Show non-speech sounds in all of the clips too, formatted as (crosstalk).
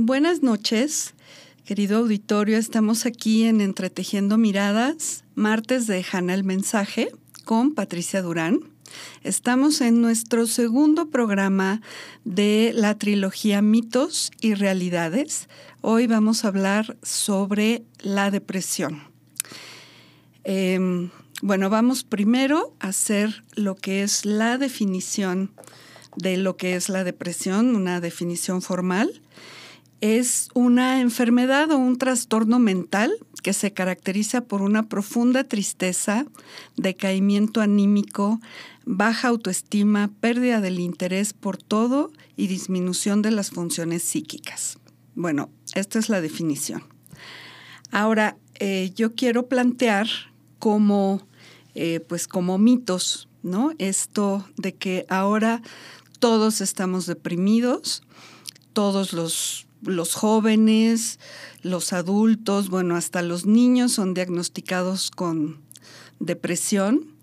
Buenas noches, querido auditorio. Estamos aquí en Entretejiendo Miradas, martes de Jana el Mensaje con Patricia Durán. Estamos en nuestro segundo programa de la trilogía Mitos y Realidades. Hoy vamos a hablar sobre la depresión. Em, bueno, vamos primero a hacer lo que es la definición de lo que es la depresión, una definición formal es una enfermedad o un trastorno mental que se caracteriza por una profunda tristeza, decaimiento anímico, baja autoestima, pérdida del interés por todo y disminución de las funciones psíquicas. Bueno, esta es la definición. Ahora, eh, yo quiero plantear como, eh, pues como mitos, ¿no? Esto de que ahora todos estamos deprimidos, todos los los jóvenes, los adultos, bueno, hasta los niños son diagnosticados con depresión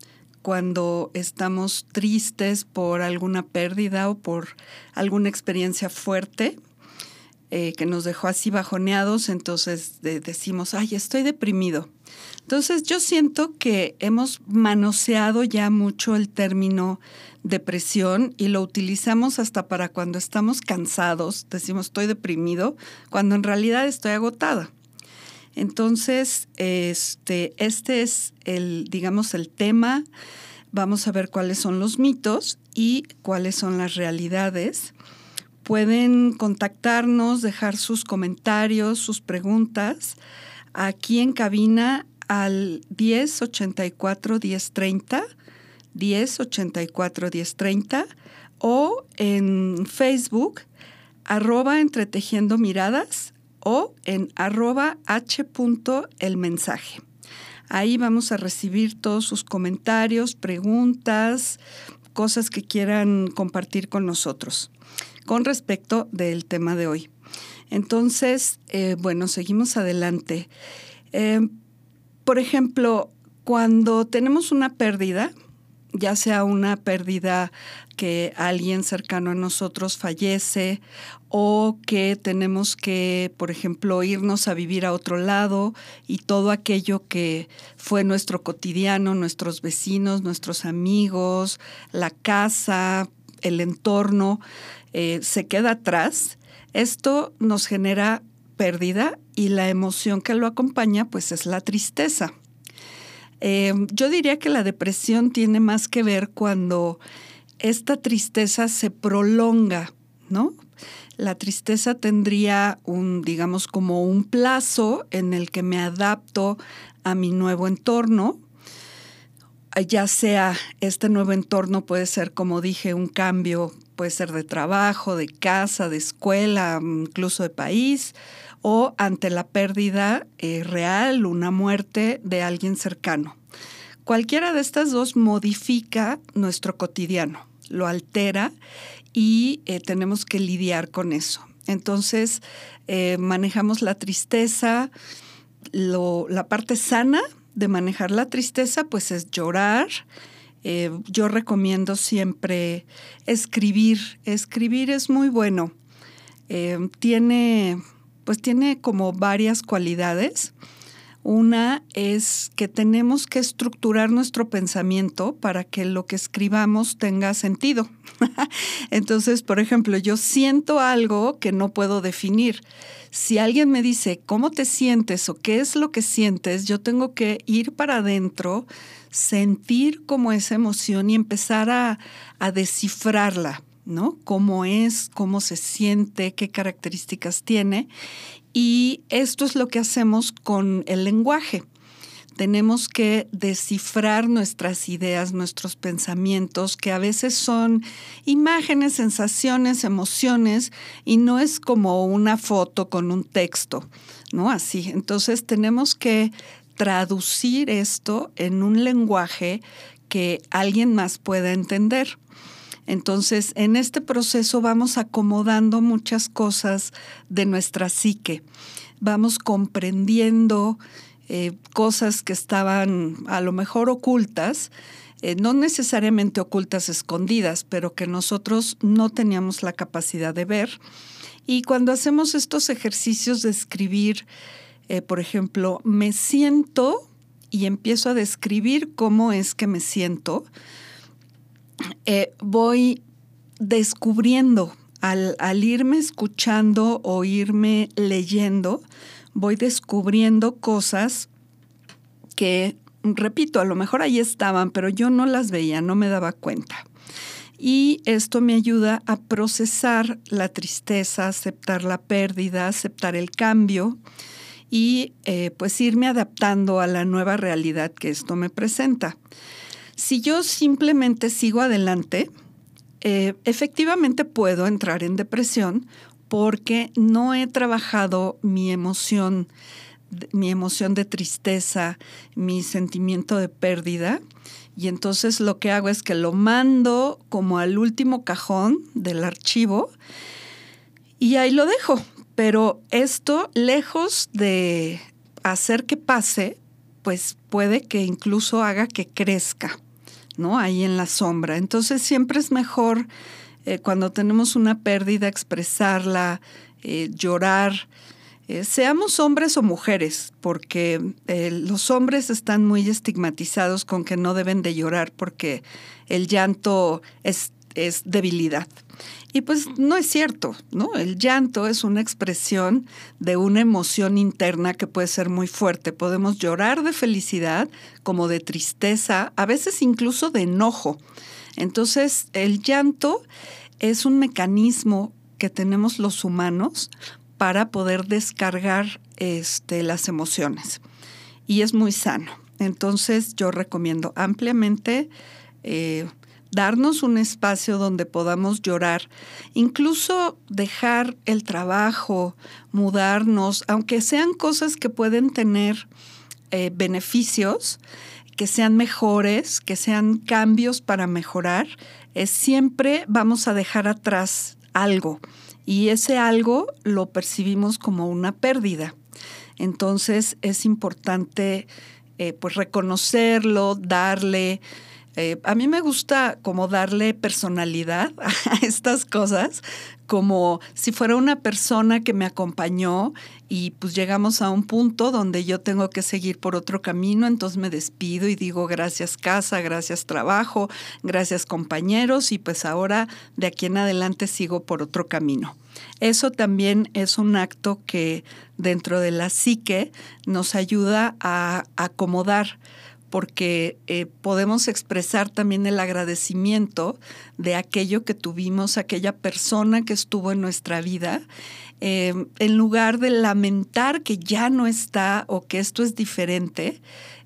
cuando estamos tristes por alguna pérdida o por alguna experiencia fuerte eh, que nos dejó así bajoneados, entonces decimos, ay, estoy deprimido. Entonces yo siento que hemos manoseado ya mucho el término depresión y lo utilizamos hasta para cuando estamos cansados, decimos estoy deprimido, cuando en realidad estoy agotada. Entonces, este, este es el, digamos, el tema. Vamos a ver cuáles son los mitos y cuáles son las realidades. Pueden contactarnos, dejar sus comentarios, sus preguntas aquí en cabina al 1084 1030 1084 1030 o en Facebook arroba entretejiendo miradas o en arroba h. el mensaje. Ahí vamos a recibir todos sus comentarios, preguntas, cosas que quieran compartir con nosotros con respecto del tema de hoy. Entonces, eh, bueno, seguimos adelante. Eh, por ejemplo, cuando tenemos una pérdida, ya sea una pérdida que alguien cercano a nosotros fallece o que tenemos que, por ejemplo, irnos a vivir a otro lado y todo aquello que fue nuestro cotidiano, nuestros vecinos, nuestros amigos, la casa, el entorno, eh, se queda atrás, esto nos genera pérdida y la emoción que lo acompaña pues es la tristeza. Eh, yo diría que la depresión tiene más que ver cuando esta tristeza se prolonga, ¿no? La tristeza tendría un, digamos, como un plazo en el que me adapto a mi nuevo entorno, ya sea este nuevo entorno puede ser, como dije, un cambio, puede ser de trabajo, de casa, de escuela, incluso de país, o ante la pérdida eh, real, una muerte de alguien cercano. Cualquiera de estas dos modifica nuestro cotidiano, lo altera y eh, tenemos que lidiar con eso. Entonces, eh, manejamos la tristeza, la parte sana de manejar la tristeza, pues es llorar. yo recomiendo siempre escribir. Escribir es muy bueno. tiene pues tiene como varias cualidades. Una es que tenemos que estructurar nuestro pensamiento para que lo que escribamos tenga sentido. (laughs) Entonces, por ejemplo, yo siento algo que no puedo definir. Si alguien me dice cómo te sientes o qué es lo que sientes, yo tengo que ir para adentro, sentir como esa emoción y empezar a, a descifrarla. ¿No? Cómo es, cómo se siente, qué características tiene. Y esto es lo que hacemos con el lenguaje. Tenemos que descifrar nuestras ideas, nuestros pensamientos, que a veces son imágenes, sensaciones, emociones, y no es como una foto con un texto, ¿no? Así. Entonces tenemos que traducir esto en un lenguaje que alguien más pueda entender. Entonces, en este proceso vamos acomodando muchas cosas de nuestra psique, vamos comprendiendo eh, cosas que estaban a lo mejor ocultas, eh, no necesariamente ocultas escondidas, pero que nosotros no teníamos la capacidad de ver. Y cuando hacemos estos ejercicios de escribir, eh, por ejemplo, me siento y empiezo a describir cómo es que me siento, eh, voy descubriendo, al, irme escuchando o irme leyendo, voy descubriendo cosas que, repito, a lo mejor ahí estaban, pero yo no las veía, no me daba cuenta. Y esto me ayuda a procesar la tristeza, aceptar la pérdida, aceptar el cambio y eh, pues irme adaptando a la nueva realidad que esto me presenta. Si yo simplemente sigo adelante, eh, efectivamente puedo entrar en depresión porque no he trabajado mi emoción, mi emoción de tristeza, mi sentimiento de pérdida. Y entonces lo que hago es que lo mando como al último cajón del archivo y ahí lo dejo. Pero esto, lejos de hacer que pase, pues puede que incluso haga que crezca, ¿no? Ahí en la sombra. Entonces siempre es mejor eh, cuando tenemos una pérdida expresarla, eh, llorar, eh, seamos hombres o mujeres, porque los hombres están muy estigmatizados con que no deben de llorar porque el llanto es, es debilidad. Y pues no es cierto, ¿no? El llanto es una expresión de una emoción interna que puede ser muy fuerte. Podemos llorar de felicidad, como de tristeza, a veces incluso de enojo. Entonces, el llanto es un mecanismo que tenemos los humanos para poder descargar este, las emociones. Y es muy sano. Entonces, yo recomiendo ampliamente eh, darnos un espacio donde podamos llorar, incluso dejar el trabajo, mudarnos, aunque sean cosas que pueden tener eh, beneficios, que sean mejores, que sean cambios para mejorar, siempre vamos a dejar atrás algo y ese algo lo percibimos como una pérdida. Entonces es importante eh, pues reconocerlo, darle eh, a mí me gusta como darle personalidad (laughs) a estas cosas, como si fuera una persona que me acompañó y pues llegamos a un punto donde yo tengo que seguir por otro camino, entonces me despido y digo gracias casa, gracias trabajo, gracias compañeros y pues ahora de aquí en adelante sigo por otro camino. Eso también es un acto que dentro de la psique nos ayuda a acomodar porque eh, podemos expresar también el agradecimiento de aquello que tuvimos, aquella persona que estuvo en nuestra vida, em, en lugar de lamentar que ya no está o que esto es diferente.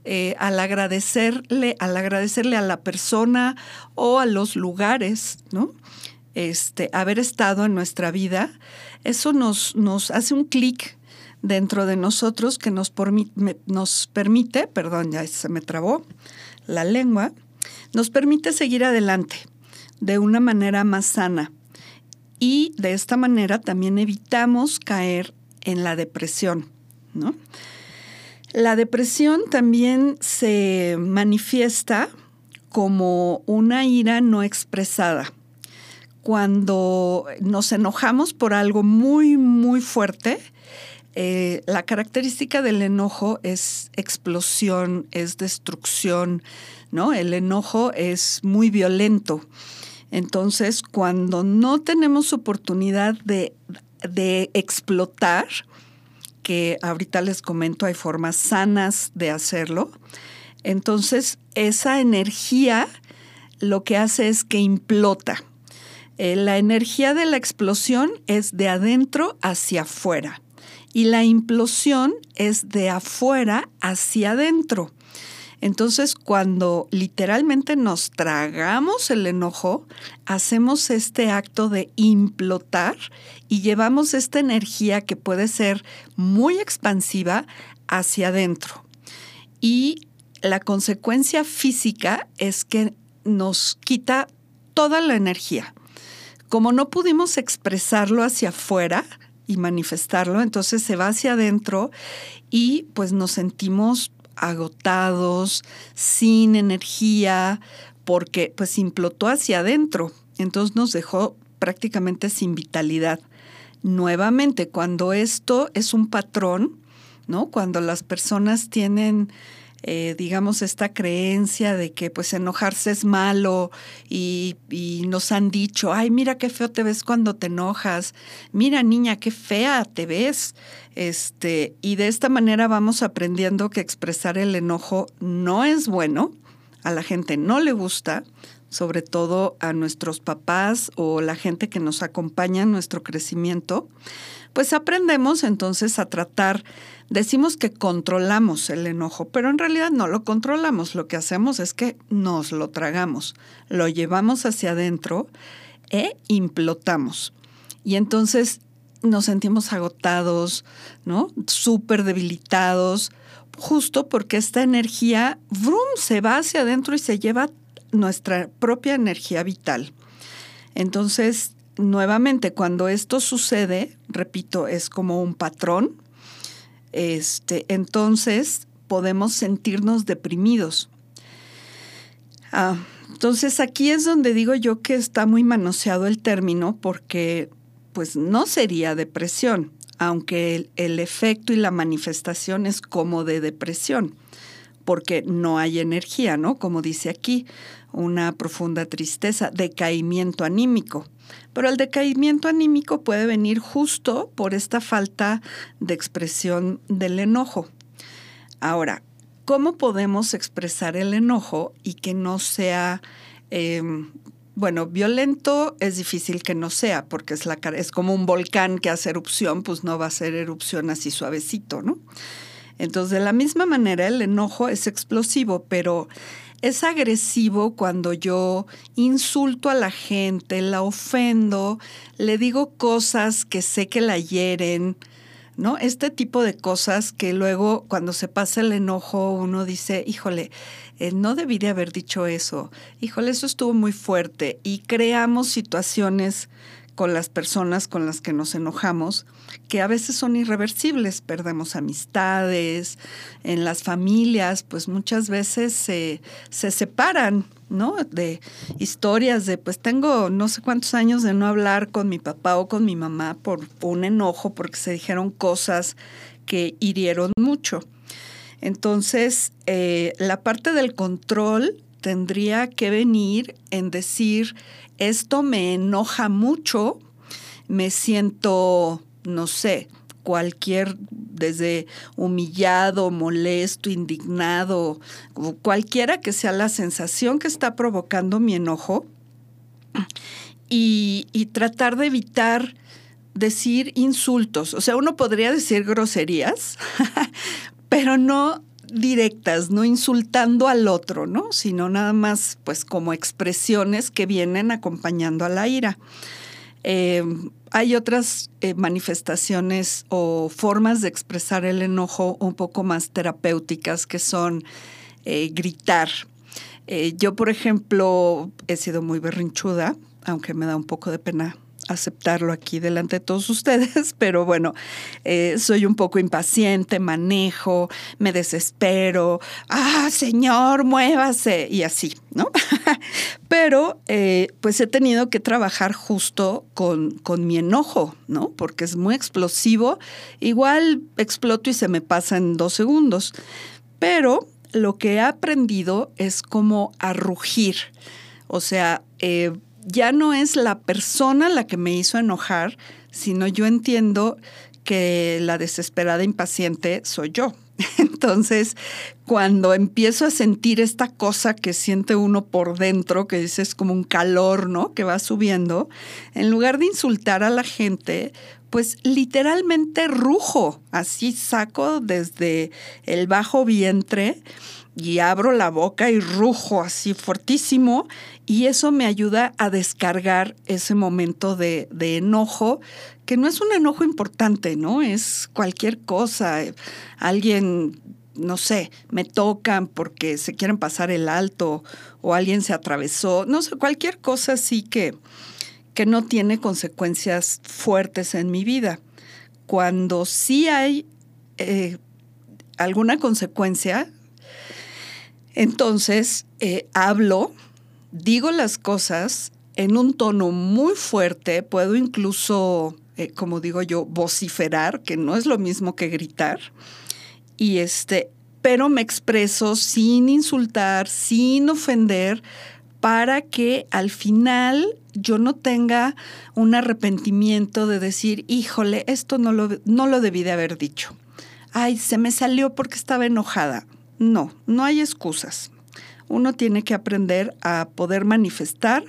Eh, al agradecerle, al agradecerle a la persona o a los lugares, ¿no? Este, haber estado en nuestra vida, eso nos, nos hace un clic dentro de nosotros que nos, nos permite, perdón, ya se me trabó la lengua, nos permite seguir adelante de una manera más sana. Y de esta manera también evitamos caer en la depresión. ¿no? La depresión también se manifiesta como una ira no expresada. Cuando nos enojamos por algo muy, muy fuerte, eh, la característica del enojo es explosión, es destrucción, ¿no? El enojo es muy violento. Entonces, cuando no tenemos oportunidad de, de explotar, que ahorita les comento, hay formas sanas de hacerlo, entonces esa energía lo que hace es que implota. Eh, la energía de la explosión es de adentro hacia afuera y la implosión es de afuera hacia adentro. Entonces, cuando literalmente nos tragamos el enojo, hacemos este acto de implotar y llevamos esta energía que puede ser muy expansiva hacia adentro. Y la consecuencia física es que nos quita toda la energía. Como no pudimos expresarlo hacia afuera, y manifestarlo, entonces se va hacia adentro y pues nos sentimos agotados, sin energía, porque pues implotó hacia adentro, entonces nos dejó prácticamente sin vitalidad. Nuevamente, cuando esto es un patrón, ¿no? Cuando las personas tienen eh, digamos, esta creencia de que pues enojarse es malo y, y, nos han dicho, ay, mira qué feo te ves cuando te enojas, mira niña, qué fea te ves. Este, y de esta manera vamos aprendiendo que expresar el enojo no es bueno, a la gente no le gusta, sobre todo a nuestros papás o la gente que nos acompaña en nuestro crecimiento, pues aprendemos entonces a tratar Decimos que controlamos el enojo, pero en realidad no lo controlamos. Lo que hacemos es que nos lo tragamos, lo llevamos hacia adentro e implotamos. Y entonces nos sentimos agotados, ¿no? Súper debilitados, justo porque esta energía, ¡vrum!, se va hacia adentro y se lleva nuestra propia energía vital. Entonces, nuevamente, cuando esto sucede, repito, es como un patrón, este, entonces podemos sentirnos deprimidos. Ah, entonces aquí es donde digo yo que está muy manoseado el término porque pues no sería depresión, aunque el, el efecto y la manifestación es como de depresión, porque no hay energía, ¿no? Como dice aquí, una profunda tristeza, decaimiento anímico. Pero el decaimiento anímico puede venir justo por esta falta de expresión del enojo. Ahora, ¿cómo podemos expresar el enojo y que no sea, em, bueno, violento es difícil que no sea, porque es, la, es como un volcán que hace erupción, pues no va a ser erupción así suavecito, ¿no? Entonces, de la misma manera, el enojo es explosivo, pero es agresivo cuando yo insulto a la gente, la ofendo, le digo cosas que sé que la hieren, ¿no? Este tipo de cosas que luego cuando se pasa el enojo uno dice, híjole, eh, no debí de haber dicho eso, híjole, eso estuvo muy fuerte y creamos situaciones con las personas con las que nos enojamos, que a veces son irreversibles, perdemos amistades, en las familias, pues muchas veces se, se separan, ¿no? De historias de, pues tengo no sé cuántos años de no hablar con mi papá o con mi mamá por un enojo, porque se dijeron cosas que hirieron mucho. Entonces, eh, la parte del control tendría que venir en decir, esto me enoja mucho, me siento, no sé, cualquier, desde humillado, molesto, indignado, cualquiera que sea la sensación que está provocando mi enojo, y, y tratar de evitar decir insultos. O sea, uno podría decir groserías, (laughs) pero no directas, no insultando al otro, ¿no? Sino nada más, pues, como expresiones que vienen acompañando a la ira. Eh, hay otras eh, manifestaciones o formas de expresar el enojo un poco más terapéuticas que son eh, gritar. yo, por ejemplo, he sido muy berrinchuda, aunque me da un poco de pena aceptarlo aquí delante de todos (laughs) ustedes, pero bueno, eh, soy un poco impaciente, manejo, me desespero, ah, señor, muévase, y así, ¿no? (laughs) pero eh, pues he tenido que trabajar justo con, con mi enojo, ¿no? Porque es muy explosivo, igual exploto y se me pasa en dos segundos, pero lo que he aprendido es como a rugir, o sea, eh, ya no es la persona la que me hizo enojar, sino yo entiendo que la desesperada impaciente soy yo. (laughs) Entonces, cuando empiezo a sentir esta cosa que siente uno por dentro, que es como un calor, ¿no? Que va subiendo, en lugar de insultar a la gente, pues literalmente rujo, así saco desde el bajo vientre y abro la boca y rujo así fuertísimo y eso me ayuda a descargar ese momento de, enojo, que no es un enojo importante, ¿no? Es cualquier cosa. Alguien, no sé, me tocan porque se quieren pasar el alto o alguien se atravesó, no sé, cualquier cosa así que, que no tiene consecuencias fuertes en mi vida. Cuando sí hay eh, alguna consecuencia, entonces, eh, hablo, digo las cosas en un tono muy fuerte, puedo incluso eh, como digo yo, vociferar, que no es lo mismo que gritar. Y este, pero me expreso sin insultar, sin ofender, para que al final yo no tenga un arrepentimiento de decir, híjole, esto no lo, no lo debí de haber dicho. Ay, se me salió porque estaba enojada. No, no hay excusas. Uno tiene que aprender a poder manifestar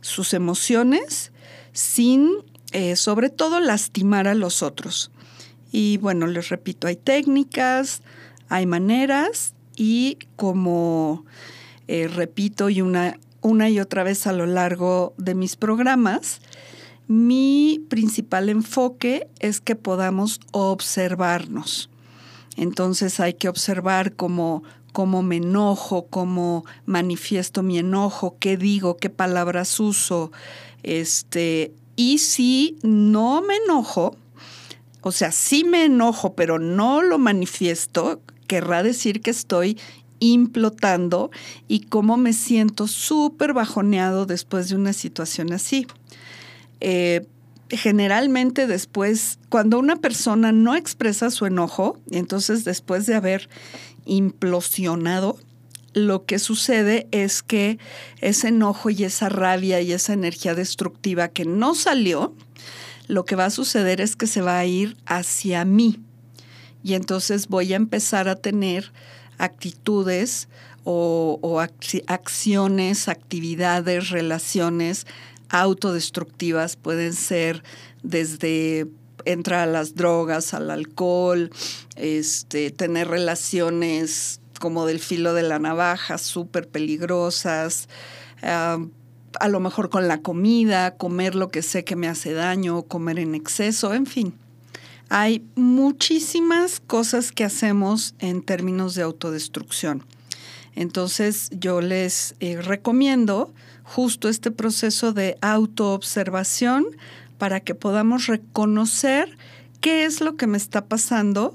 sus emociones sin, eh, sobre todo, lastimar a los otros. Y bueno, les repito, hay técnicas, hay maneras y como eh, repito y una, una y otra vez a lo largo de mis programas, mi principal enfoque es que podamos observarnos. Entonces hay que observar cómo, cómo me enojo, cómo manifiesto mi enojo, qué digo, qué palabras uso. Este, y si no me enojo, o sea, sí me enojo, pero no lo manifiesto, querrá decir que estoy implotando y cómo me siento súper bajoneado después de una situación así. Eh, generalmente después, cuando una persona no expresa su enojo, entonces después de haber implosionado, lo que sucede es que ese enojo y esa rabia y esa energía destructiva que no salió, lo que va a suceder es que se va a ir hacia mí. Y entonces voy a empezar a tener actitudes o, acciones, actividades, relaciones autodestructivas. Pueden ser desde entrar a las drogas, al alcohol, este, tener relaciones como del filo de la navaja, súper peligrosas, a lo mejor con la comida, comer lo que sé que me hace daño, comer en exceso, en fin. Hay muchísimas cosas que hacemos en términos de autodestrucción. Entonces yo les eh, recomiendo justo este proceso de autoobservación para que podamos reconocer qué es lo que me está pasando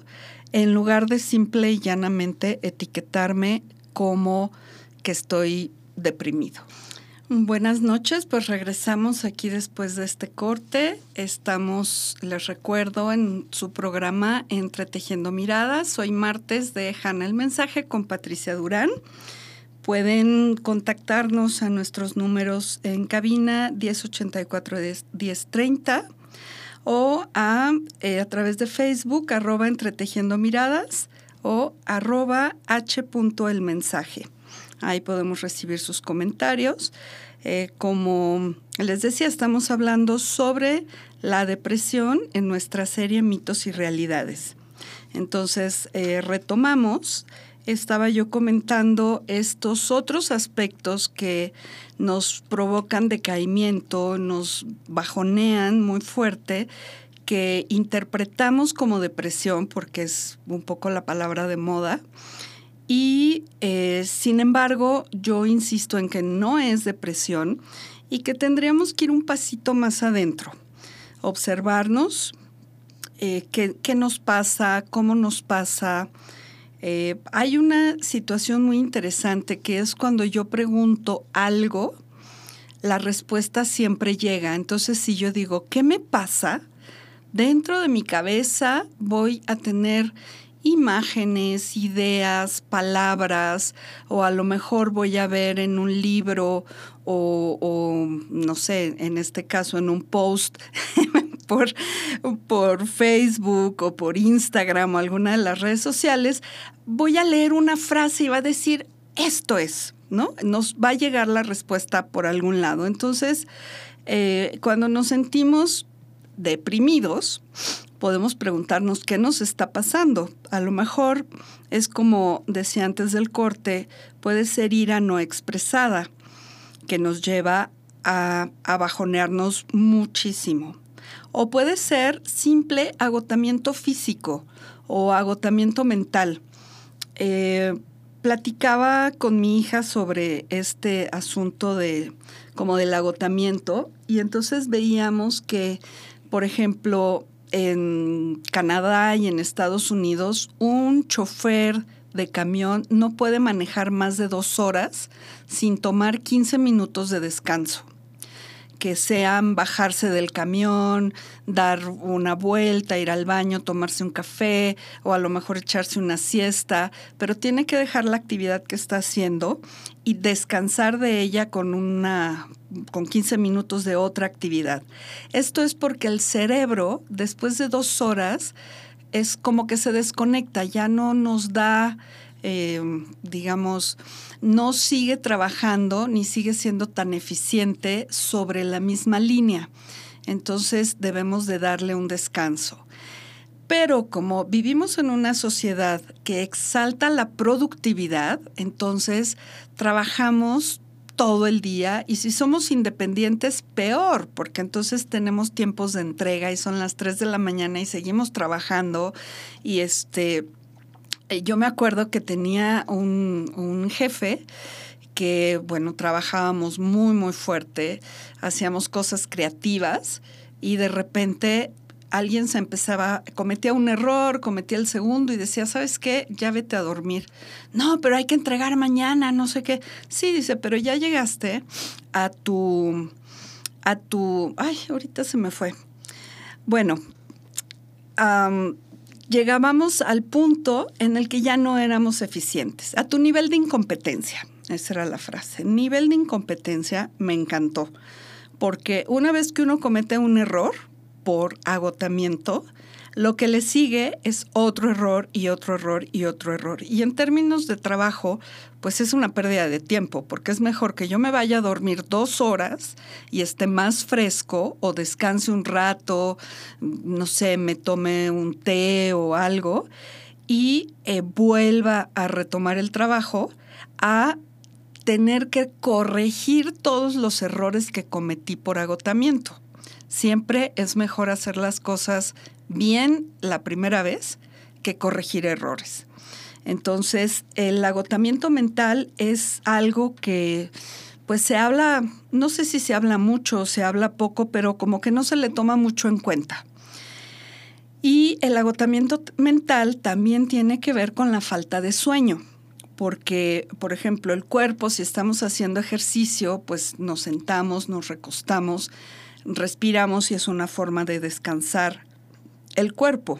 en lugar de simple y llanamente etiquetarme como que estoy deprimido. Buenas noches, pues regresamos aquí después de este corte. Estamos, les recuerdo, en su programa Entretejiendo Miradas. Hoy martes de Hanna el Mensaje con Patricia Durán. Pueden contactarnos a nuestros números en cabina 1084-1030 o a, eh, a través de Facebook, arroba Entretejiendo Miradas o arroba h. Ahí podemos recibir sus comentarios. Eh, como les decía, estamos hablando sobre la depresión en nuestra serie Mitos y Realidades. Entonces, eh, retomamos, estaba yo comentando estos otros aspectos que nos provocan decaimiento, nos bajonean muy fuerte, que interpretamos como depresión, porque es un poco la palabra de moda, y eh, sin embargo, yo insisto en que no es depresión y que tendríamos que ir un pasito más adentro, observarnos eh, qué, nos pasa, cómo nos pasa. Eh, hay una situación muy interesante que es cuando yo pregunto algo, la respuesta siempre llega. Entonces, si yo digo, ¿qué me pasa? Dentro de mi cabeza voy a tener imágenes, ideas, palabras, o a lo mejor voy a ver en un libro o, no sé, en este caso en un post (laughs) por, Facebook o por Instagram o alguna de las redes sociales, voy a leer una frase y va a decir, esto es, ¿no? Nos va a llegar la respuesta por algún lado. Entonces, eh, cuando nos sentimos deprimidos, podemos preguntarnos qué nos está pasando. A lo mejor es como decía antes del corte, puede ser ira no expresada, que nos lleva a, bajonearnos muchísimo. O puede ser simple agotamiento físico o agotamiento mental. Eh, platicaba con mi hija sobre este asunto de como del agotamiento y entonces veíamos que, por ejemplo, en Canadá y en Estados Unidos, un chofer de camión no puede manejar más de dos horas sin tomar 15 minutos de descanso. Que sean bajarse del camión, dar una vuelta, ir al baño, tomarse un café o a lo mejor echarse una siesta, pero tiene que dejar la actividad que está haciendo y descansar de ella con una con 15 minutos de otra actividad. Esto es porque el cerebro, después de dos horas, es como que se desconecta, ya no nos da eh, digamos, no sigue trabajando ni sigue siendo tan eficiente sobre la misma línea. Entonces debemos de darle un descanso. Pero como vivimos en una sociedad que exalta la productividad, entonces trabajamos todo el día y si somos independientes, peor, porque entonces tenemos tiempos de entrega y son las 3 de la mañana y seguimos trabajando y este yo me acuerdo que tenía un, jefe que, bueno, trabajábamos muy, muy fuerte, hacíamos cosas creativas y de repente alguien se empezaba, cometía un error, cometía el segundo y decía, ¿sabes qué? Ya vete a dormir. No, pero hay que entregar mañana, no sé qué. Sí, dice, pero ya llegaste a tu, a tu, ay, ahorita se me fue. Bueno, llegábamos al punto en el que ya no éramos eficientes, a tu nivel de incompetencia. Esa era la frase. Nivel de incompetencia me encantó, porque una vez que uno comete un error por agotamiento, lo que le sigue es otro error y otro error y otro error. Y en términos de trabajo, pues es una pérdida de tiempo, porque es mejor que yo me vaya a dormir dos horas y esté más fresco o descanse un rato, no sé, me tome un té o algo y eh, vuelva a retomar el trabajo a tener que corregir todos los errores que cometí por agotamiento. Siempre es mejor hacer las cosas bien la primera vez que corregir errores. Entonces, el agotamiento mental es algo que pues se habla, no sé si se habla mucho o se habla poco, pero como que no se le toma mucho en cuenta. Y el agotamiento mental también tiene que ver con la falta de sueño, porque, por ejemplo, el cuerpo, si estamos haciendo ejercicio, pues nos sentamos, nos recostamos, respiramos y es una forma de descansar el cuerpo.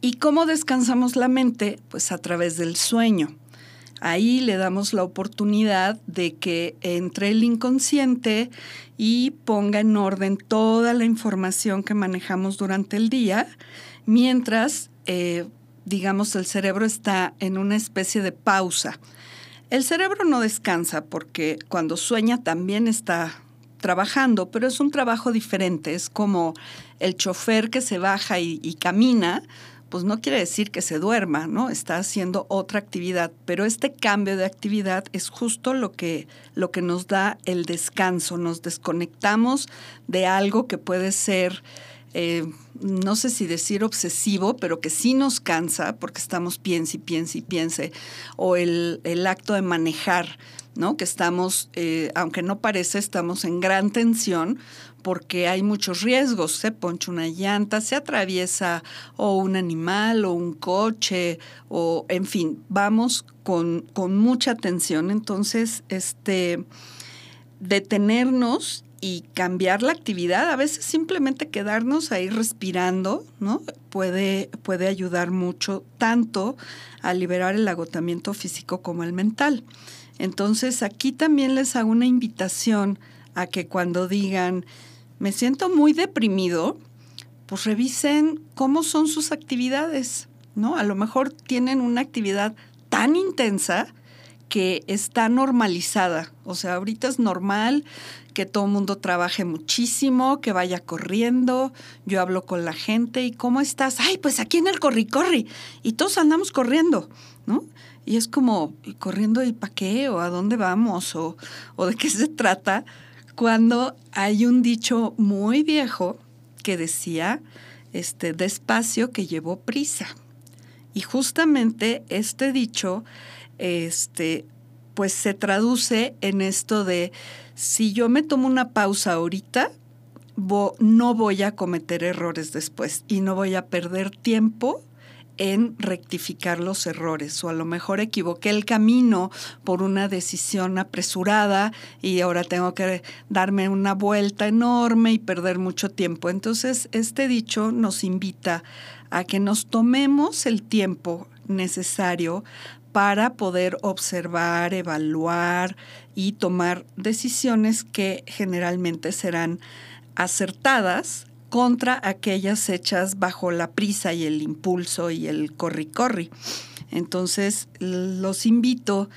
¿Y cómo descansamos la mente? Pues a través del sueño. Ahí le damos la oportunidad de que entre el inconsciente y ponga en orden toda la información que manejamos durante el día, mientras, eh, digamos, el cerebro está en una especie de pausa. El cerebro no descansa porque cuando sueña también está trabajando, pero es un trabajo diferente. Es como el chofer que se baja y, camina, pues no quiere decir que se duerma, ¿no? Está haciendo otra actividad, pero este cambio de actividad es justo lo que, lo que nos da el descanso, nos desconectamos de algo que puede ser, eh, no sé si decir obsesivo, pero que sí nos cansa porque estamos piense y piense y piense, o el, el acto de manejar ¿no? Que estamos, eh, aunque no parece, estamos en gran tensión porque hay muchos riesgos. Se poncha una llanta, se atraviesa o un animal o un coche o, en fin, vamos con, con mucha tensión. Entonces, este, detenernos y cambiar la actividad, a veces simplemente quedarnos ahí respirando, ¿no? Puede, puede ayudar mucho tanto a liberar el agotamiento físico como el mental. Entonces aquí también les hago una invitación a que cuando digan, me siento muy deprimido, pues revisen cómo son sus actividades, ¿no? A lo mejor tienen una actividad tan intensa que está normalizada. O sea, ahorita es normal que todo el mundo trabaje muchísimo, que vaya corriendo. Yo hablo con la gente y ¿cómo estás? Ay, pues aquí en el corri corri. Y todos andamos corriendo, ¿no? Y es como, corriendo y para qué? ¿O a dónde vamos? ¿O, ¿O de qué se trata? Cuando hay un dicho muy viejo que decía, este, despacio que llevó prisa. Y justamente este dicho, este, pues se traduce en esto de, si yo me tomo una pausa ahorita, no voy a cometer errores después y no voy a perder tiempo en rectificar los errores o a lo mejor equivoqué el camino por una decisión apresurada y ahora tengo que darme una vuelta enorme y perder mucho tiempo. Entonces, este dicho nos invita a que nos tomemos el tiempo necesario para poder observar, evaluar y tomar decisiones que generalmente serán acertadas contra aquellas hechas bajo la prisa y el impulso y el corri-corri. Entonces, los invito,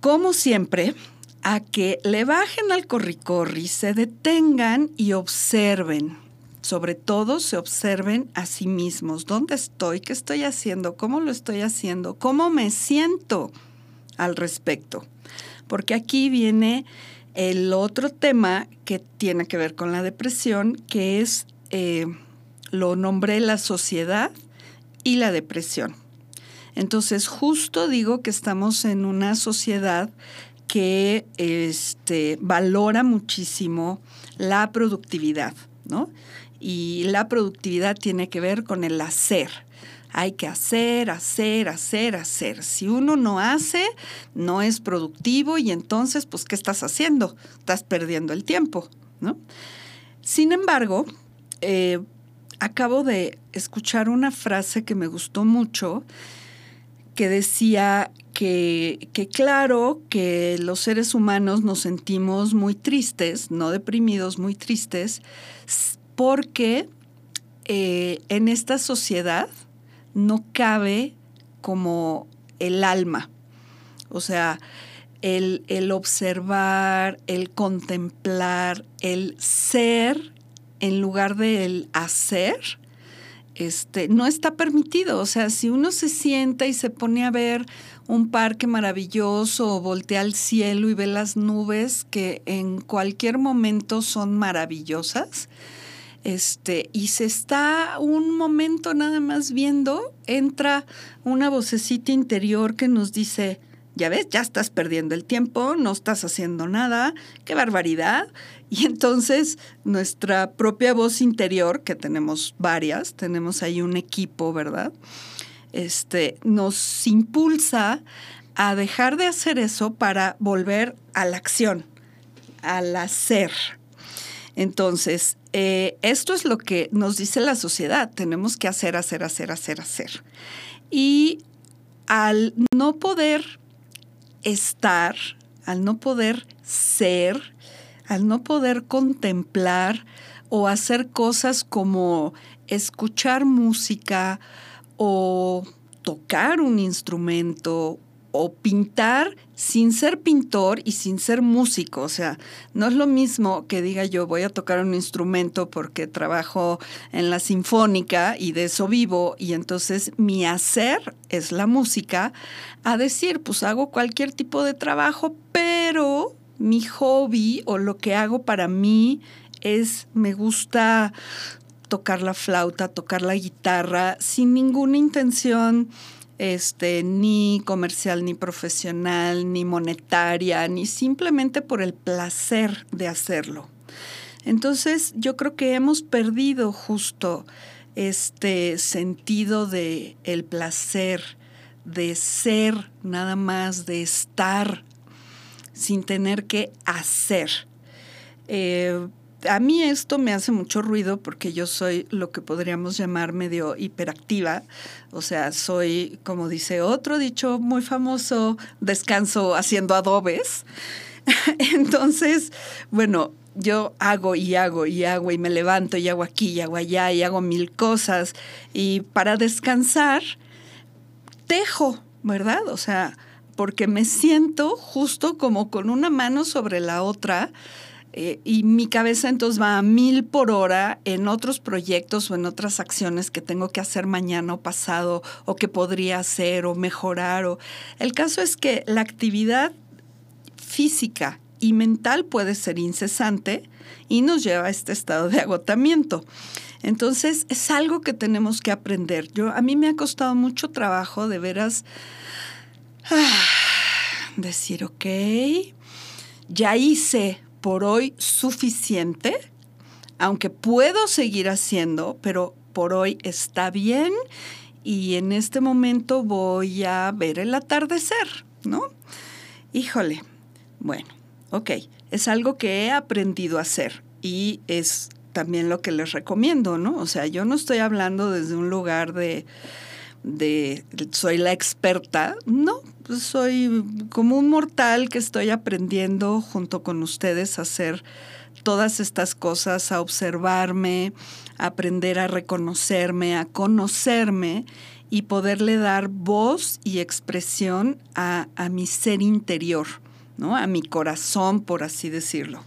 como siempre, a que le bajen al corri-corri, se detengan y observen. Sobre todo se observen a sí mismos. ¿Dónde estoy? ¿Qué estoy haciendo? ¿Cómo lo estoy haciendo? ¿Cómo me siento al respecto? Porque aquí viene el otro tema que tiene que ver con la depresión, que es, eh, lo nombré la sociedad y la depresión. Entonces, justo digo que estamos en una sociedad que este, valora muchísimo la productividad, ¿no? Y la productividad tiene que ver con el hacer, hay que hacer, hacer, hacer, hacer. Si uno no hace, no es productivo y entonces, pues, ¿qué estás haciendo? Estás perdiendo el tiempo, ¿no? Sin embargo, eh, acabo de escuchar una frase que me gustó mucho que decía que, que, claro que los seres humanos nos sentimos muy tristes, no deprimidos, muy tristes, porque eh, en esta sociedad no cabe como el alma. O sea, el, el, observar, el contemplar, el ser en lugar del hacer, este, no está permitido. O sea, si uno se sienta y se pone a ver un parque maravilloso o voltea al cielo y ve las nubes que en cualquier momento son maravillosas, este, y se está un momento nada más viendo, entra una vocecita interior que nos dice, ya ves, ya estás perdiendo el tiempo, no estás haciendo nada, qué barbaridad. (laughs) Y entonces nuestra propia voz interior, que tenemos varias, tenemos ahí un equipo, ¿verdad? Este, nos impulsa a dejar de hacer eso para volver a la acción, al hacer. Entonces, eh, esto es lo que nos dice la sociedad. Tenemos que hacer, hacer, hacer, hacer, hacer. Y al no poder estar, al no poder ser, al no poder contemplar o hacer cosas como escuchar música o tocar un instrumento o pintar sin ser pintor y sin ser músico. O sea, no es lo mismo que diga yo voy a tocar un instrumento porque trabajo en la sinfónica y de eso vivo y entonces mi hacer es la música, a decir, pues hago cualquier tipo de trabajo, pero mi hobby o lo que hago para mí es, me gusta tocar la flauta, tocar la guitarra, sin ninguna intención este, ni comercial, ni profesional, ni monetaria, ni simplemente por el placer de hacerlo. Entonces, yo creo que hemos perdido justo este sentido de el placer, de ser nada más, de estar sin tener que hacer. Eh, a mí esto me hace mucho ruido porque yo soy lo que podríamos llamar medio hiperactiva, o sea, soy, como dice otro dicho muy famoso, descanso haciendo adobes. (laughs) Entonces, bueno, yo hago y hago y hago y me levanto y hago aquí y hago allá y hago mil cosas y para descansar, tejo, ¿verdad? O sea, porque me siento justo como con una mano sobre la otra eh, y mi cabeza entonces va a mil por hora en otros proyectos o en otras acciones que tengo que hacer mañana o pasado o que podría hacer o mejorar. O... El caso es que la actividad física y mental puede ser incesante y nos lleva a este estado de agotamiento. Entonces es algo que tenemos que aprender. Yo a mí me ha costado mucho trabajo de veras ah, decir, ok, ya hice por hoy suficiente, aunque puedo seguir haciendo, pero por hoy está bien y en este momento voy a ver el atardecer, ¿no? Híjole, bueno, ok, es algo que he aprendido a hacer y es también lo que les recomiendo, ¿no? O sea, yo no estoy hablando desde un lugar de, de soy la experta, no, pues soy como un mortal que estoy aprendiendo junto con ustedes a hacer todas estas cosas, a observarme, a aprender a reconocerme, a conocerme y poderle dar voz y expresión a, a mi ser interior, ¿no? A mi corazón, por así decirlo.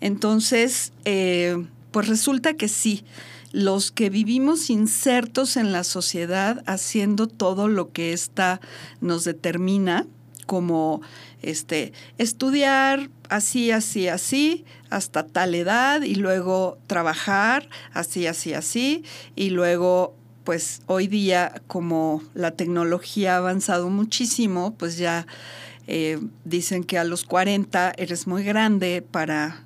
Entonces, eh, pues resulta que sí, los que vivimos insertos en la sociedad haciendo todo lo que ésta nos determina, como este, estudiar así, así, así, hasta tal edad, y luego trabajar así, así, así, y luego pues hoy día como la tecnología ha avanzado muchísimo, pues ya eh, dicen que a los 40 eres muy grande para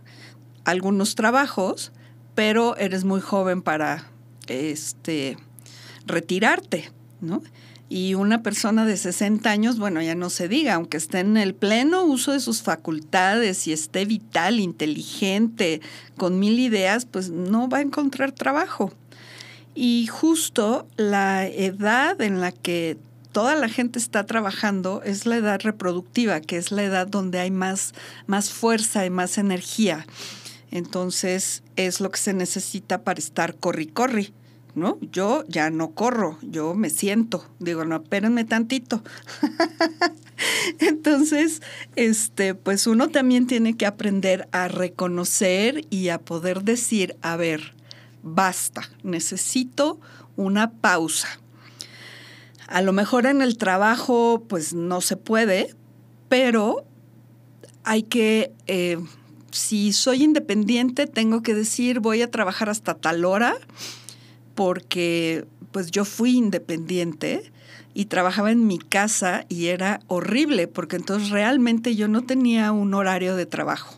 algunos trabajos, pero eres muy joven para este, retirarte, ¿no? Y una persona de 60 años, bueno, ya no se diga, aunque esté en el pleno uso de sus facultades y esté vital, inteligente, con mil ideas, pues no va a encontrar trabajo. Y justo la edad en la que toda la gente está trabajando es la edad reproductiva, que es la edad donde hay más, más fuerza y más energía. Entonces es lo que se necesita para estar corri corri, ¿no? Yo ya no corro, yo me siento, digo, no, espérenme tantito. (laughs) Entonces, este, pues uno también tiene que aprender a reconocer y a poder decir, a ver, basta, necesito una pausa. A lo mejor en el trabajo, pues no se puede, pero hay que eh, si soy independiente, tengo que decir voy a trabajar hasta tal hora, porque pues yo fui independiente y trabajaba en mi casa y era horrible, porque entonces realmente yo no tenía un horario de trabajo.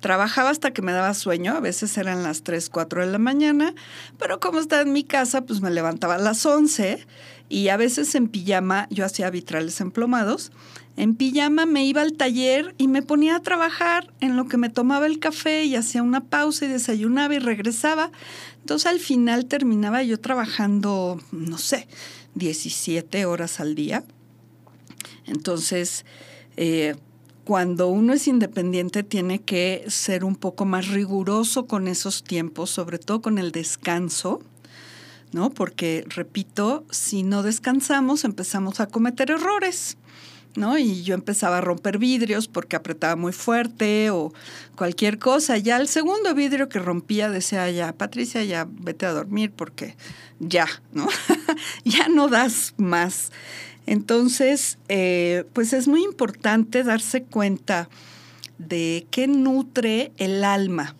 Trabajaba hasta que me daba sueño, a veces eran las 3, 4 de la mañana, pero como estaba en mi casa, pues me levantaba a las 11 y a veces en pijama yo hacía vitrales emplomados en pijama me iba al taller y me ponía a trabajar en lo que me tomaba el café y hacía una pausa y desayunaba y regresaba. Entonces al final terminaba yo trabajando, no sé, 17 horas al día. Entonces, eh, cuando uno es independiente tiene que ser un poco más riguroso con esos tiempos, sobre todo con el descanso, ¿no? Porque, repito, si no descansamos empezamos a cometer errores. ¿No? Y yo empezaba a romper vidrios porque apretaba muy fuerte o cualquier cosa. Ya el segundo vidrio que rompía decía, ya, Patricia, ya vete a dormir porque ya, ¿no? (laughs) ya no das más. Entonces, eh, pues es muy importante darse cuenta de qué nutre el alma.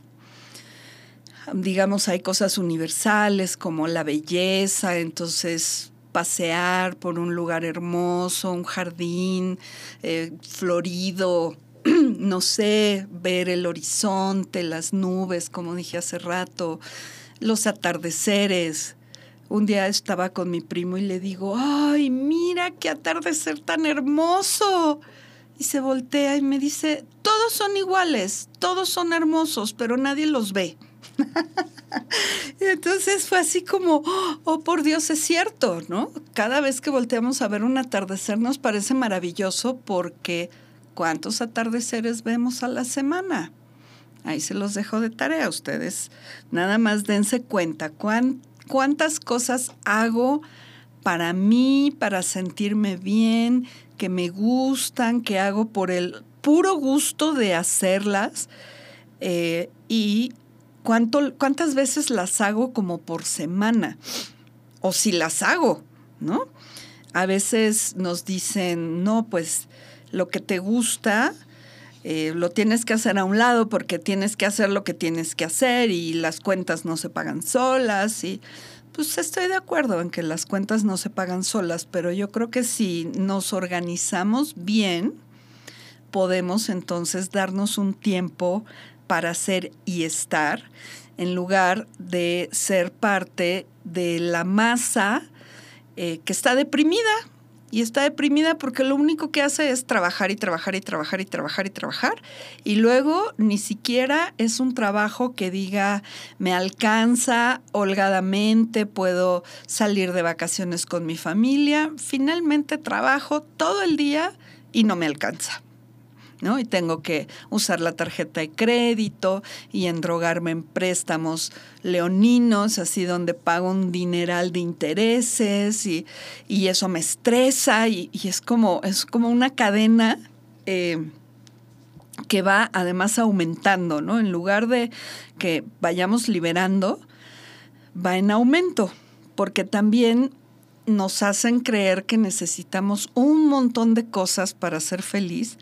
Digamos, hay cosas universales como la belleza, entonces pasear por un lugar hermoso, un jardín eh, florido, (clears throat) no sé, ver el horizonte, las nubes, como dije hace rato, los atardeceres. Un día estaba con mi primo y le digo, ay, mira qué atardecer tan hermoso. Y se voltea y me dice, todos son iguales, todos son hermosos, pero nadie los ve. (laughs) (laughs) entonces fue así como, oh por Dios, es cierto, ¿no? Cada vez que volteamos a ver un atardecer nos parece maravilloso porque ¿cuántos atardeceres vemos a la semana? Ahí se los dejo de tarea ustedes. Nada más dense cuenta cuántas cosas hago para mí, para sentirme bien, que me gustan, que hago por el puro gusto de hacerlas. Eh, y ¿Cuántas veces las hago como por semana? O si las hago, ¿no? A veces nos dicen, no, pues lo que te gusta eh, lo tienes que hacer a un lado porque tienes que hacer lo que tienes que hacer y las cuentas no se pagan solas y pues estoy de acuerdo en que las cuentas no se pagan solas, pero yo creo que si nos organizamos bien, podemos entonces darnos un tiempo para ser y estar, en lugar de ser parte de la masa eh, que está deprimida. Y está deprimida porque lo único que hace es trabajar y trabajar y trabajar y trabajar y trabajar. Y luego ni siquiera es un trabajo que diga, me alcanza holgadamente, puedo salir de vacaciones con mi familia. Finalmente trabajo todo el día y no me alcanza. Y tengo que usar la tarjeta de crédito y endrogarme en préstamos leoninos, así donde pago un dineral de intereses y, eso me estresa y, es, como, es como una cadena eh, que va además aumentando, ¿no? En lugar de que vayamos liberando, va en aumento, porque también nos hacen creer que necesitamos un montón de cosas para ser feliz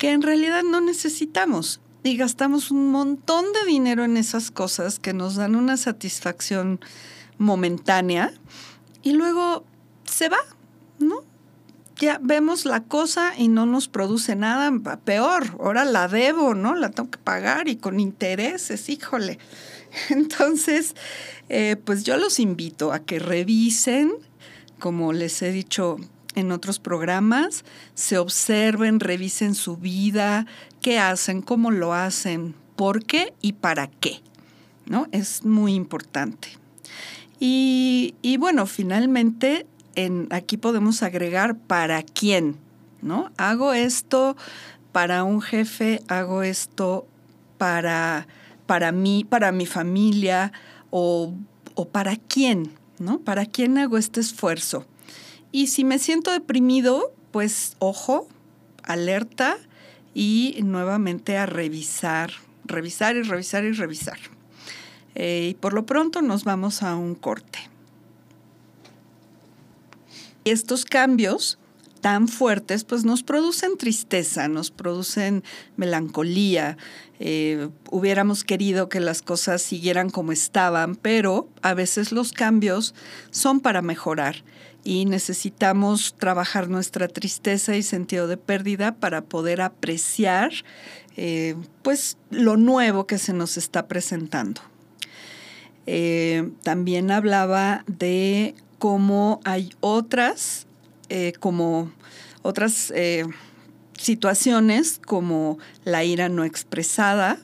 que en realidad no necesitamos y gastamos un montón de dinero en esas cosas que nos dan una satisfacción momentánea y luego se va, ¿no? Ya vemos la cosa y no nos produce nada, peor, ahora la debo, ¿no? La tengo que pagar y con intereses, híjole. (laughs) Entonces, eh, pues yo los invito a que revisen, como les he dicho en otros programas, se observen, revisen su vida, qué hacen, cómo lo hacen, por qué y para qué. ¿no? Es muy importante. Y, bueno, finalmente en, aquí podemos agregar para quién. ¿no? Hago esto para un jefe, hago esto para, para mí, para mi familia o, o para quién. ¿no? ¿Para quién hago este esfuerzo? Y si me siento deprimido, pues ojo, alerta y nuevamente a revisar, revisar y revisar y revisar. Eh, y por lo pronto nos vamos a un corte. Estos cambios tan fuertes, pues nos producen tristeza, nos producen melancolía. Eh, hubiéramos querido que las cosas siguieran como estaban, pero a veces los cambios son para mejorar y necesitamos trabajar nuestra tristeza y sentido de pérdida para poder apreciar eh, pues lo nuevo que se nos está presentando. Eh, también hablaba de cómo hay otras, eh, como otras situaciones como la ira no expresada,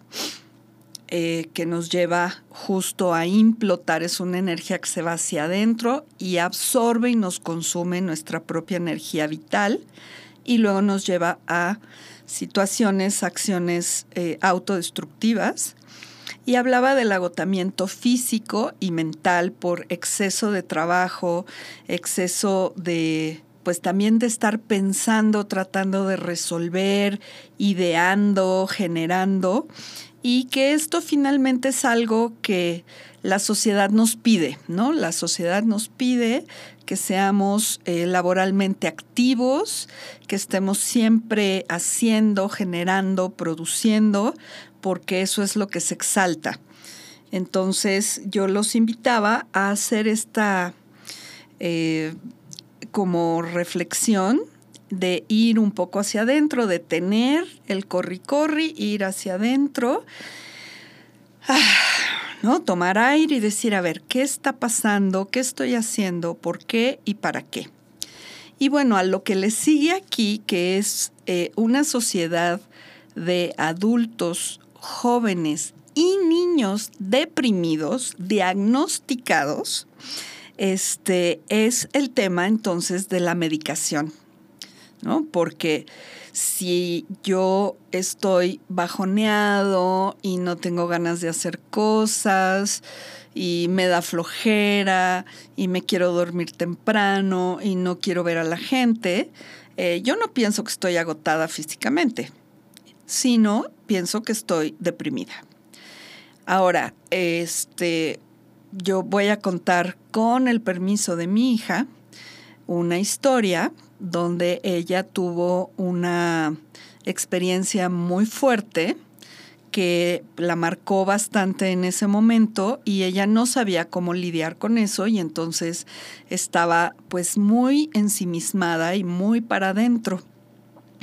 eh, que nos lleva justo a implotar, es una energía que se va hacia adentro y absorbe y nos consume nuestra propia energía vital y luego nos lleva a situaciones, acciones eh, autodestructivas. Y hablaba del agotamiento físico y mental por exceso de trabajo, exceso de, pues también de estar pensando, tratando de resolver, ideando, generando y que esto finalmente es algo que la sociedad nos pide, ¿no? La sociedad nos pide que seamos eh, laboralmente activos, que estemos siempre haciendo, generando, produciendo, porque eso es lo que se exalta. Entonces yo los invitaba a hacer esta eh, como reflexión de ir un poco hacia adentro, de tener el corri-corri, ir hacia adentro, ah, ¿no? Tomar aire y decir, a ver, ¿qué está pasando? ¿Qué estoy haciendo? ¿Por qué y para qué? Y bueno, a lo que le sigue aquí, que es eh, una sociedad de adultos jóvenes y niños deprimidos, diagnosticados, este es el tema entonces de la medicación. ¿no? Porque si yo estoy bajoneado y no tengo ganas de hacer cosas y me da flojera y me quiero dormir temprano y no quiero ver a la gente, eh, yo no pienso que estoy agotada físicamente, sino pienso que estoy deprimida. Ahora, este, yo voy a contar con el permiso de mi hija una historia donde ella tuvo una experiencia muy fuerte que la marcó bastante en ese momento y ella no sabía cómo lidiar con eso y entonces estaba pues muy ensimismada y muy para adentro.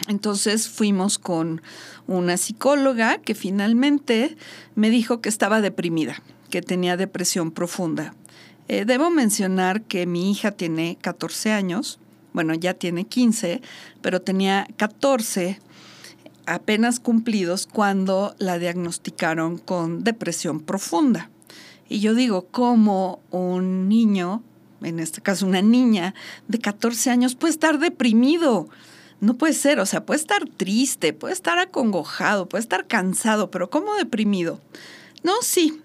Entonces fuimos con una psicóloga que finalmente me dijo que estaba deprimida, que tenía depresión profunda. Eh, debo mencionar que mi hija tiene 14 años, bueno, ya tiene 15, pero tenía 14 apenas cumplidos cuando la diagnosticaron con depresión profunda. Y yo digo, ¿cómo un niño, en este caso una niña de 14 años, puede estar deprimido? No puede ser, o sea, puede estar triste, puede estar acongojado, puede estar cansado, pero ¿cómo deprimido? No, sí,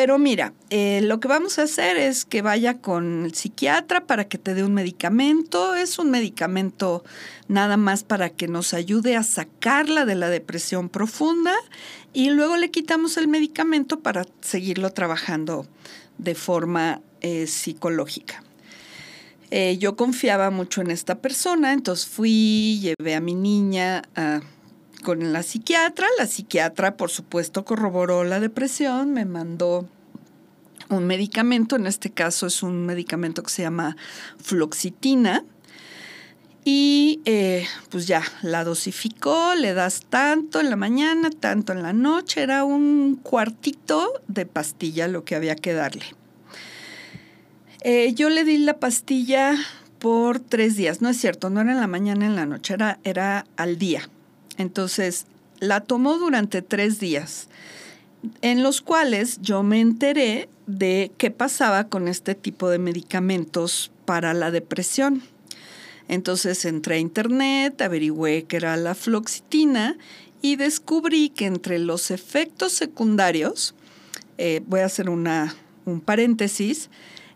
pero mira, eh, lo que vamos a hacer es que vaya con el psiquiatra para que te dé un medicamento. Es un medicamento nada más para que nos ayude a sacarla de la depresión profunda y luego le quitamos el medicamento para seguirlo trabajando de forma eh, psicológica. Eh, yo confiaba mucho en esta persona, entonces fui, llevé a mi niña a con la psiquiatra. La psiquiatra, por supuesto, corroboró la depresión, me mandó un medicamento, en este caso es un medicamento que se llama fluoxitina. Y eh, pues ya, la dosificó, le das tanto en la mañana, tanto en la noche, era un cuartito de pastilla lo que había que darle. Eh, yo le di la pastilla por tres días, no es cierto, no era en la mañana, en la noche, era, era al día. Entonces, la tomó durante tres días, en los cuales yo me enteré de qué pasaba con este tipo de medicamentos para la depresión. Entonces entré a internet, averigüé qué era la fluoxitina y descubrí que entre los efectos secundarios, eh, voy a hacer una, un paréntesis,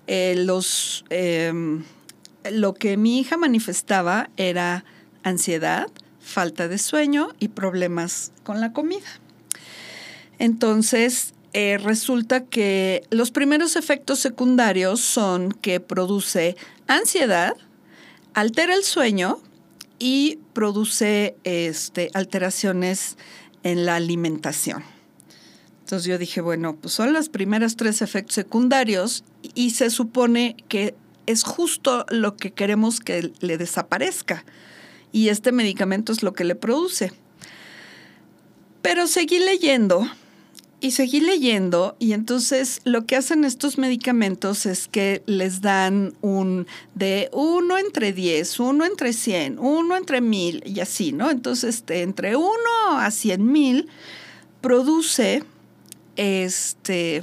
eh, los, em, lo que mi hija manifestaba era ansiedad, falta de sueño y problemas con la comida. Entonces, eh, resulta que los primeros efectos secundarios son que produce ansiedad, altera el sueño y produce este, alteraciones en la alimentación. Entonces yo dije, bueno, pues son los primeros tres efectos secundarios y se supone que es justo lo que queremos que le desaparezca y este medicamento es lo que le produce. Pero seguí leyendo y seguí leyendo y entonces lo que hacen estos medicamentos es que les dan un de uno entre 10, uno entre 100, uno entre 1000 y así, ¿no? Entonces este, entre 1 a 100 mil produce este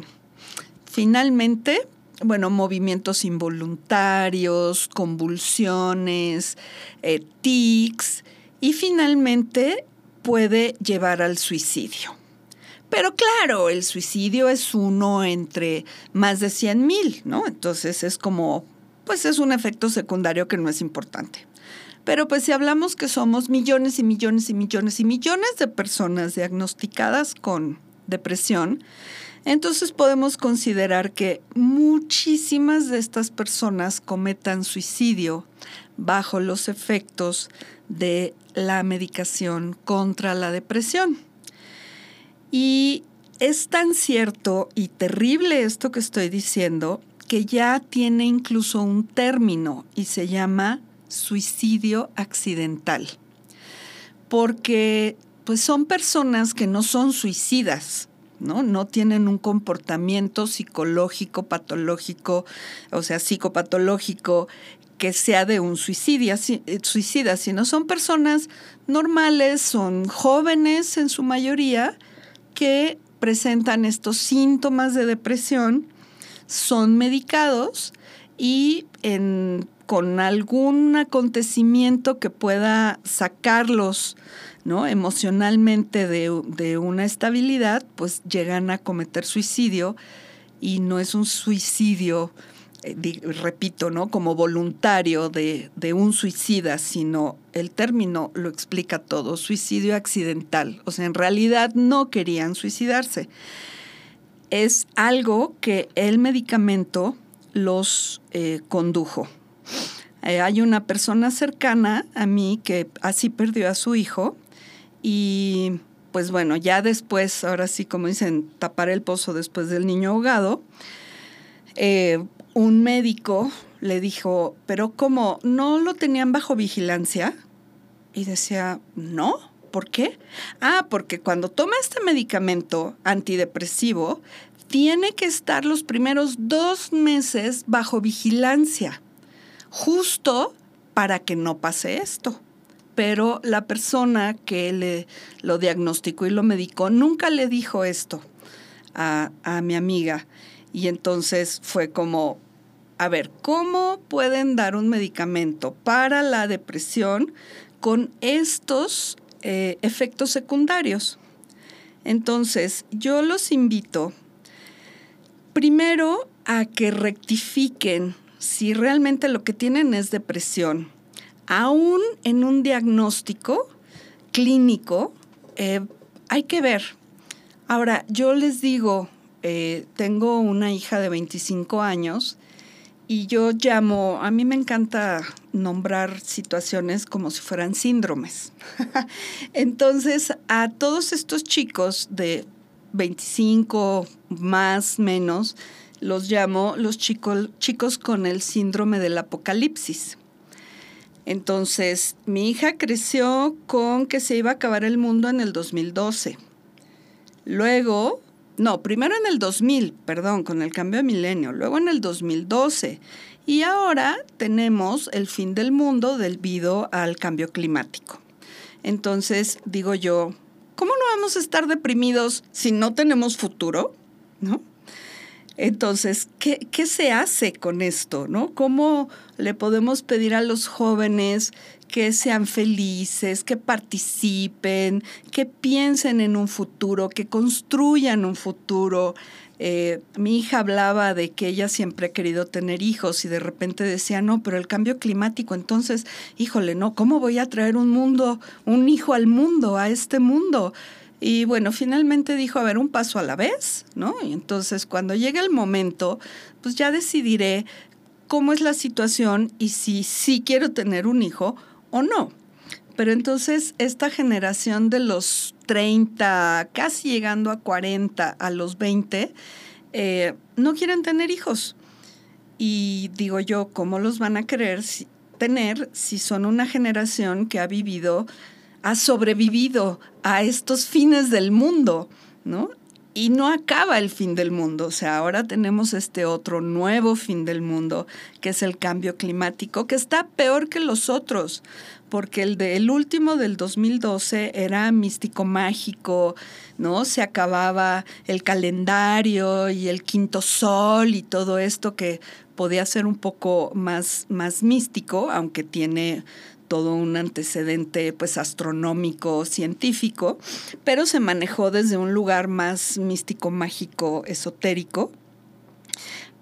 finalmente bueno, movimientos involuntarios, convulsiones, eh, tics y finalmente puede llevar al suicidio. Pero claro, el suicidio es uno entre más de 100 mil, ¿no? Entonces es como, pues es un efecto secundario que no es importante. Pero pues si hablamos que somos millones y millones y millones y millones de personas diagnosticadas con depresión, entonces podemos considerar que muchísimas de estas personas cometan suicidio bajo los efectos de la medicación contra la depresión. Y es tan cierto y terrible esto que estoy diciendo que ya tiene incluso un término y se llama suicidio accidental. Porque pues son personas que no son suicidas, ¿no? No tienen un comportamiento psicológico, patológico, o sea, psicopatológico que sea de un suicidio, eh, suicida, sino son personas normales, son jóvenes en su mayoría, que presentan estos síntomas de depresión, son medicados y con algún acontecimiento que pueda sacarlos emocionalmente de, una estabilidad, pues llegan a cometer suicidio y no es un suicidio, eh, repito, ¿no? como voluntario de, de un suicida, sino el término lo explica todo, suicidio accidental. O sea, en realidad no querían suicidarse. Es algo que el medicamento los eh, condujo. Eh, hay una persona cercana a mí que así perdió a su hijo y pues bueno, ya después, ahora sí, como dicen, tapar el pozo después del niño ahogado, eh, un médico le dijo, pero ¿cómo? ¿No lo tenían bajo vigilancia? Y decía, no, ¿por qué? Ah, porque cuando toma este medicamento antidepresivo, tiene que estar los primeros dos meses bajo vigilancia, justo para que no pase esto. Pero la persona que le lo diagnosticó y lo medicó nunca le dijo esto a, a mi amiga. Y entonces fue como, a ver, ¿cómo pueden dar un medicamento para la depresión con estos eh, efectos secundarios? Entonces, yo los invito primero a que rectifiquen si realmente lo que tienen es depresión. Aún en un diagnóstico clínico, eh, hay que ver. Ahora, yo les digo, eh, tengo una hija de 25 años y yo llamo, a mí me encanta nombrar situaciones como si fueran síndromes. (laughs) Entonces, a todos estos chicos de 25 más menos, los llamo los chicos, chicos con el síndrome del apocalipsis. Entonces, mi hija creció con que se iba a acabar el mundo en el 2012. Luego, no, primero en el 2000, perdón, con el cambio de milenio, luego en el 2012 y ahora tenemos el fin del mundo debido al cambio climático. Entonces, digo yo, ¿cómo no vamos a estar deprimidos si no tenemos futuro? ¿No? Entonces, ¿qué, ¿qué, se hace con esto? ¿no? ¿Cómo le podemos pedir a los jóvenes que sean felices, que participen, que piensen en un futuro, que construyan un futuro? Eh, mi hija hablaba de que ella siempre ha querido tener hijos y de repente decía, no, pero el cambio climático, entonces, híjole, no, ¿cómo voy a traer un mundo, un hijo al mundo, a este mundo? Y bueno, finalmente dijo, a ver, un paso a la vez, ¿no? Y entonces cuando llegue el momento, pues ya decidiré cómo es la situación y si sí quiero tener un hijo o no. Pero entonces esta generación de los 30, casi llegando a 40, a los 20, eh, no quieren tener hijos. Y digo yo, ¿cómo los van a querer tener si son una generación que ha vivido ha sobrevivido a estos fines del mundo, ¿no? Y no acaba el fin del mundo, o sea, ahora tenemos este otro nuevo fin del mundo, que es el cambio climático, que está peor que los otros, porque el, de, el último del 2012 era místico mágico, ¿no? Se acababa el calendario y el quinto sol y todo esto que podía ser un poco más, más místico, aunque tiene todo un antecedente pues astronómico, científico, pero se manejó desde un lugar más místico, mágico, esotérico.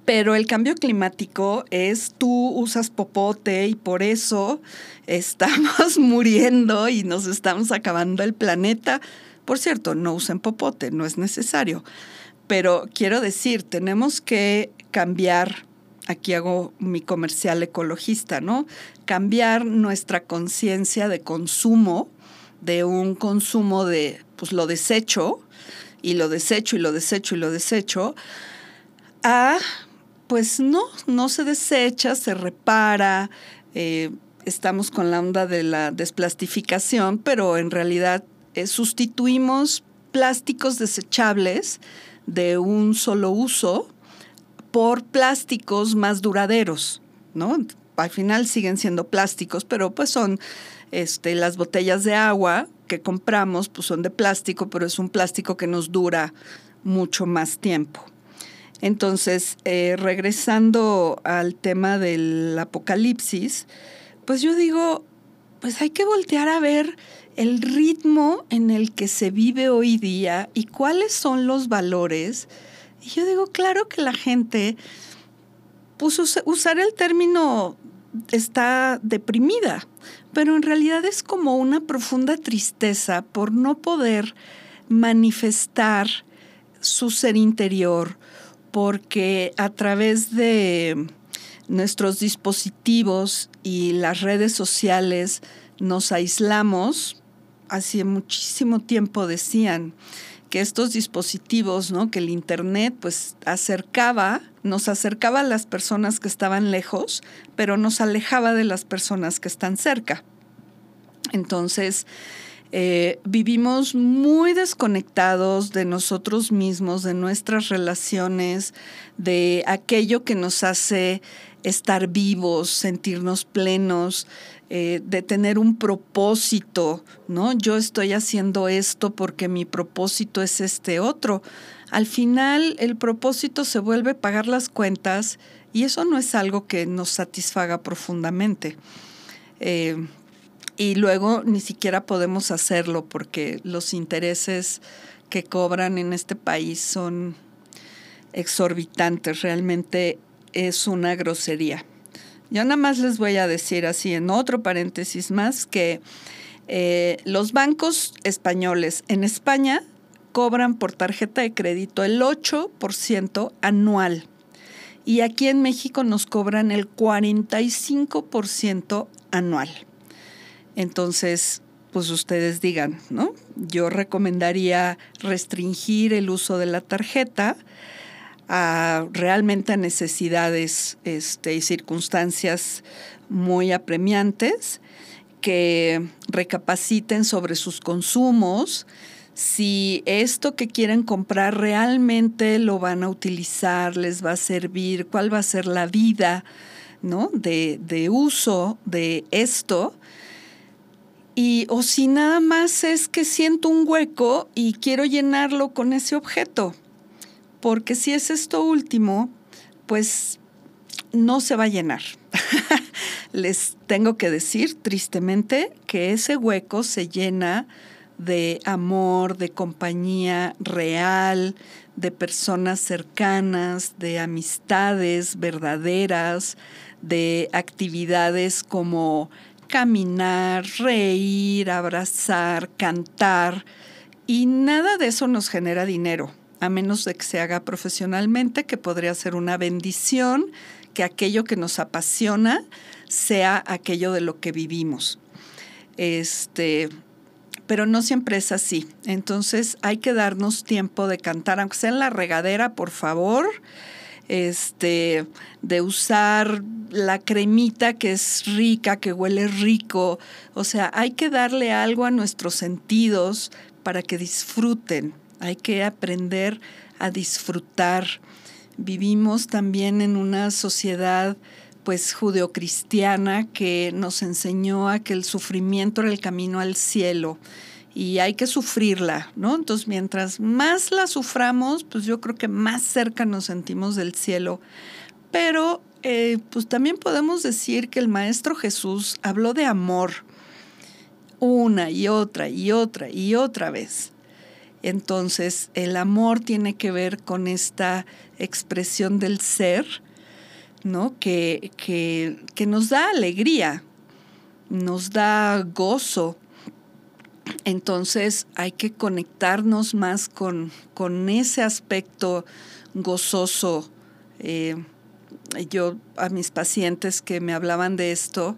Pero el cambio climático es tú usas popote y por eso estamos (laughs) muriendo y nos estamos acabando el planeta. Por cierto, no usen popote, no es necesario. Pero quiero decir, tenemos que cambiar aquí hago mi comercial ecologista, ¿no? Cambiar nuestra conciencia de consumo, de un consumo de, pues lo desecho, y lo desecho, y lo desecho, y lo desecho, a, pues no, no se desecha, se repara, eh, estamos con la onda de la desplastificación, pero en realidad eh, sustituimos plásticos desechables de un solo uso, por plásticos más duraderos, ¿no? Al final siguen siendo plásticos, pero pues son este, las botellas de agua que compramos, pues son de plástico, pero es un plástico que nos dura mucho más tiempo. Entonces, eh, regresando al tema del apocalipsis, pues yo digo, pues hay que voltear a ver el ritmo en el que se vive hoy día y cuáles son los valores yo digo, claro que la gente, pues usar el término está deprimida, pero en realidad es como una profunda tristeza por no poder manifestar su ser interior, porque a través de nuestros dispositivos y las redes sociales nos aislamos, hace muchísimo tiempo decían, que estos dispositivos, ¿no? que el Internet pues acercaba, nos acercaba a las personas que estaban lejos, pero nos alejaba de las personas que están cerca. Entonces, Eh, vivimos muy desconectados de nosotros mismos, de nuestras relaciones, de aquello que nos hace estar vivos, sentirnos plenos, eh, de tener un propósito, ¿no? Yo estoy haciendo esto porque mi propósito es este otro. Al final el propósito se vuelve pagar las cuentas y eso no es algo que nos satisfaga profundamente. Eh, y luego ni siquiera podemos hacerlo porque los intereses que cobran en este país son exorbitantes, realmente es una grosería. Yo nada más les voy a decir así en otro paréntesis más que eh, los bancos españoles en España cobran por tarjeta de crédito el 8% anual y aquí en México nos cobran el 45% anual. Entonces, pues ustedes digan, ¿no? Yo recomendaría restringir el uso de la tarjeta a realmente necesidades este, y circunstancias muy apremiantes, que recapaciten sobre sus consumos, si esto que quieren comprar realmente lo van a utilizar, les va a servir, cuál va a ser la vida ¿no? de, de uso de esto. Y, o si nada más es que siento un hueco y quiero llenarlo con ese objeto. Porque si es esto último, pues no se va a llenar. (laughs) Les tengo que decir tristemente que ese hueco se llena de amor, de compañía real, de personas cercanas, de amistades verdaderas, de actividades como caminar, reír, abrazar, cantar. Y nada de eso nos genera dinero, a menos de que se haga profesionalmente, que podría ser una bendición, que aquello que nos apasiona sea aquello de lo que vivimos. Este, pero no siempre es así. Entonces hay que darnos tiempo de cantar, aunque sea en la regadera, por favor. Este, de usar la cremita que es rica, que huele rico. O sea, hay que darle algo a nuestros sentidos para que disfruten. Hay que aprender a disfrutar. Vivimos también en una sociedad pues judeocristiana que nos enseñó a que el sufrimiento era el camino al cielo y hay que sufrirla, ¿no? Entonces, mientras más la suframos, pues yo creo que más cerca nos sentimos del cielo. Pero, eh, pues también podemos decir que el Maestro Jesús habló de amor una y otra y otra y otra vez. Entonces, el amor tiene que ver con esta expresión del ser, ¿no? Que, que, nos da alegría, nos da gozo. Entonces hay que conectarnos más con, con ese aspecto gozoso. Eh, yo a mis pacientes que me hablaban de esto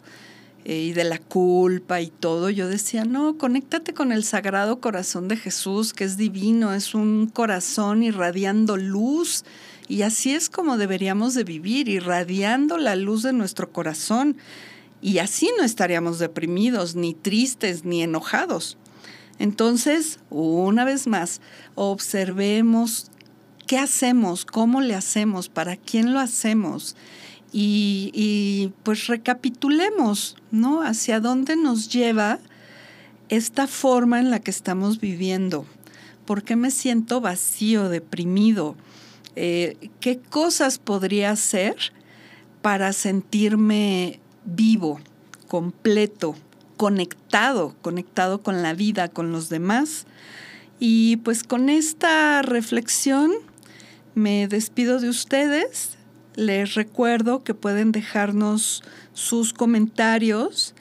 y de la culpa y todo, yo decía, no, conéctate con el Sagrado Corazón de Jesús, que es divino, es un corazón irradiando luz y así es como deberíamos de vivir, irradiando la luz de nuestro corazón. Y así no estaríamos deprimidos, ni tristes, ni enojados. Entonces, una vez más, observemos qué hacemos, cómo le hacemos, para quién lo hacemos. Y, pues recapitulemos, ¿no? Hacia dónde nos lleva esta forma en la que estamos viviendo. ¿Por qué me siento vacío, deprimido? Eh, qué cosas podría hacer para sentirme vivo, completo, conectado, conectado con la vida, con los demás. Y pues con esta reflexión me despido de ustedes. Les recuerdo que pueden dejarnos sus comentarios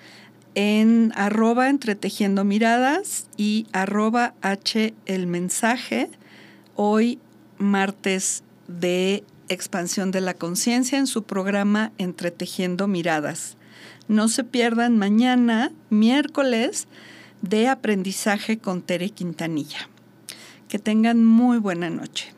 en arroba entretejiendo miradas y arroba h el mensaje. Hoy martes de expansión de la conciencia en su programa Entretejiendo Miradas. No se pierdan mañana, miércoles, de aprendizaje con Tere Quintanilla. Que tengan muy buena noche.